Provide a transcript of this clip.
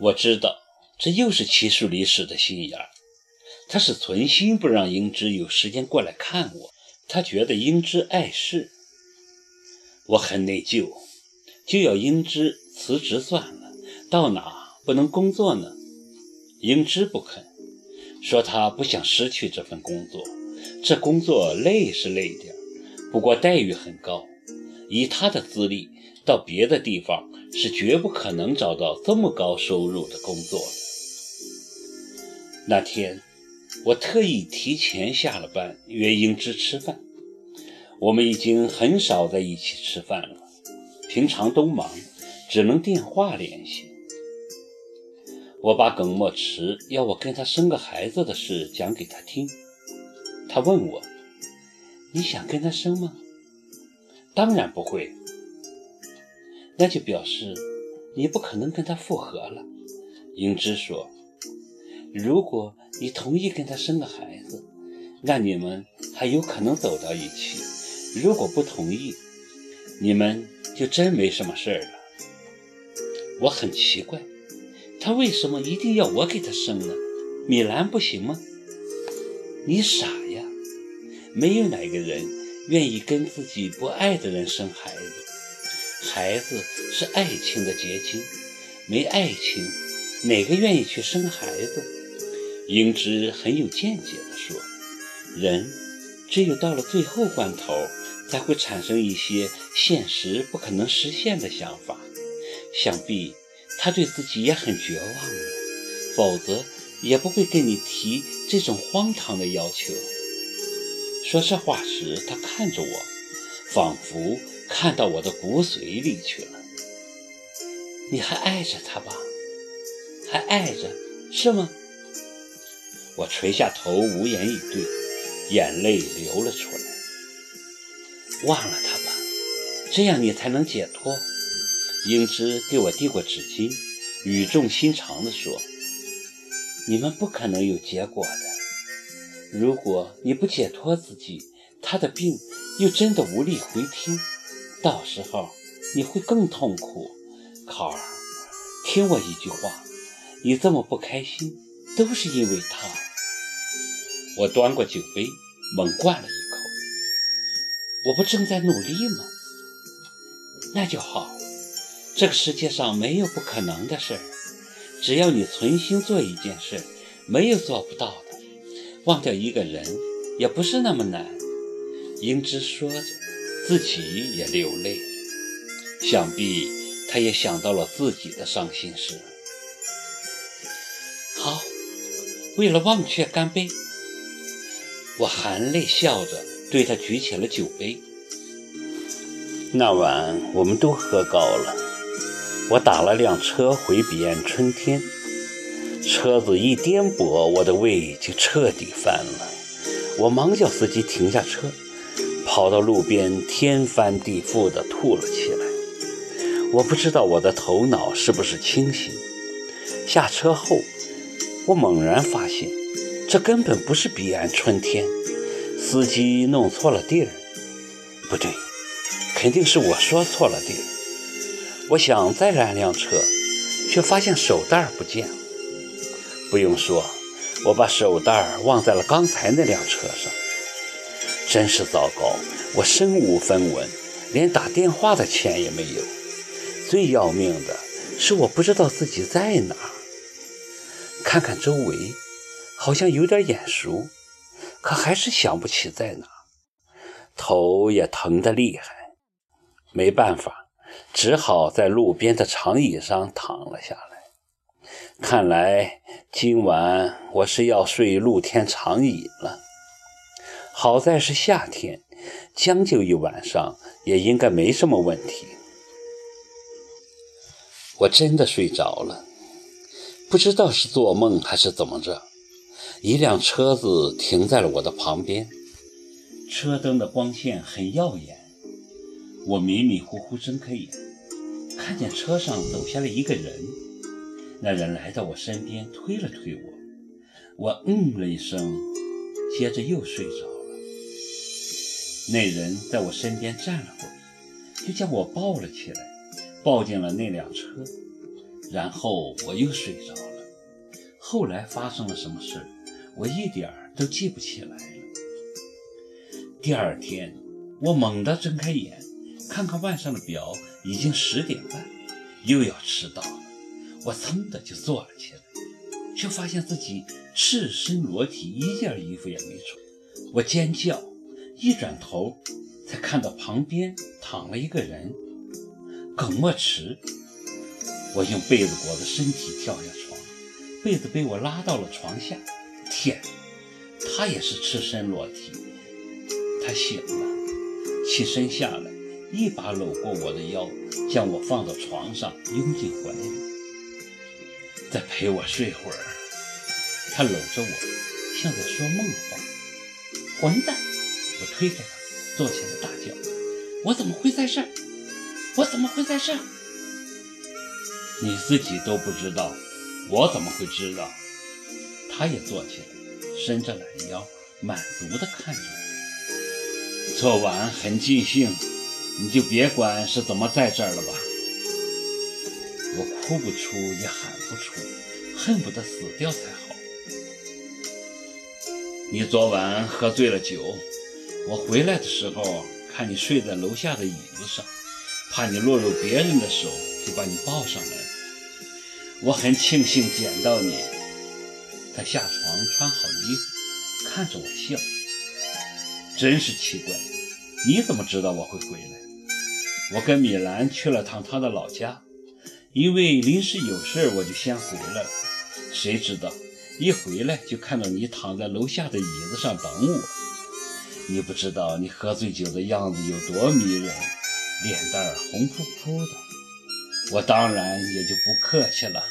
我知道这又是齐树离使的心眼儿，他是存心不让英之有时间过来看我，他觉得英之碍事。我很内疚，就要英之辞职算了，到哪不能工作呢？英之不肯，说他不想失去这份工作，这工作累是累点不过待遇很高，以他的资历，到别的地方是绝不可能找到这么高收入的工作的。那天，我特意提前下了班约英芝吃饭。我们已经很少在一起吃饭了，平常都忙，只能电话联系。我把耿墨池要我跟他生个孩子的事讲给他听，他问我。你想跟他生吗？当然不会。那就表示你不可能跟他复合了。英之说：“如果你同意跟他生个孩子，那你们还有可能走到一起；如果不同意，你们就真没什么事儿了。”我很奇怪，他为什么一定要我给他生呢？米兰不行吗？你傻呀。没有哪个人愿意跟自己不爱的人生孩子，孩子是爱情的结晶，没爱情，哪个愿意去生孩子？英之很有见解地说：“人只有到了最后关头，才会产生一些现实不可能实现的想法。想必他对自己也很绝望了，否则也不会跟你提这种荒唐的要求。”说这话时，他看着我，仿佛看到我的骨髓里去了。你还爱着他吧？还爱着，是吗？我垂下头，无言以对，眼泪流了出来。忘了他吧，这样你才能解脱。英之给我递过纸巾，语重心长地说：“你们不可能有结果的。”如果你不解脱自己，他的病又真的无力回天，到时候你会更痛苦。考儿，听我一句话，你这么不开心，都是因为他。我端过酒杯，猛灌了一口。我不正在努力吗？那就好。这个世界上没有不可能的事儿，只要你存心做一件事，没有做不到的。忘掉一个人也不是那么难。英之说着，自己也流泪。想必他也想到了自己的伤心事。好，为了忘却，干杯！我含泪笑着对他举起了酒杯。那晚我们都喝高了。我打了辆车回彼岸春天。车子一颠簸，我的胃就彻底翻了。我忙叫司机停下车，跑到路边，天翻地覆地吐了起来。我不知道我的头脑是不是清醒。下车后，我猛然发现，这根本不是彼岸春天。司机弄错了地儿，不对，肯定是我说错了地儿。我想再拦辆车，却发现手袋不见了。不用说，我把手袋忘在了刚才那辆车上，真是糟糕！我身无分文，连打电话的钱也没有。最要命的是，我不知道自己在哪。看看周围，好像有点眼熟，可还是想不起在哪。头也疼得厉害，没办法，只好在路边的长椅上躺了下来。看来今晚我是要睡露天长椅了。好在是夏天，将就一晚上也应该没什么问题。我真的睡着了，不知道是做梦还是怎么着。一辆车子停在了我的旁边，车灯的光线很耀眼。我迷迷糊糊睁开眼，看见车上走下来一个人。那人来到我身边，推了推我，我嗯了一声，接着又睡着。那人在我身边站了会儿，就将我抱了起来，抱进了那辆车。然后我又睡着了。后来发生了什么事，我一点儿都记不起来了。第二天，我猛地睁开眼，看看腕上的表，已经十点半，又要迟到了。我噌的就坐了起来，却发现自己赤身裸体，一件衣服也没穿。我尖叫，一转头才看到旁边躺了一个人，耿墨池。我用被子裹着身体跳下床，被子被我拉到了床下。天，他也是赤身裸体。他醒了，起身下来，一把搂过我的腰，将我放到床上，拥进怀里，再陪我睡会儿。他搂着我，像在说梦话。混蛋！我推开他，坐起来大叫：“我怎么会在这儿？我怎么会在这儿？”你自己都不知道，我怎么会知道？他也坐起来，伸着懒腰，满足地看着我。昨晚很尽兴，你就别管是怎么在这儿了吧。我哭不出，也喊不出，恨不得死掉才好。你昨晚喝醉了酒，我回来的时候看你睡在楼下的椅子上，怕你落入别人的手，就把你抱上来了。我很庆幸捡到你。他下床穿好衣服，看着我笑，真是奇怪，你怎么知道我会回来？我跟米兰去了趟他的老家，因为临时有事，我就先回来了。谁知道一回来就看到你躺在楼下的椅子上等我。你不知道你喝醉酒的样子有多迷人，脸蛋红扑扑的。我当然也就不客气了。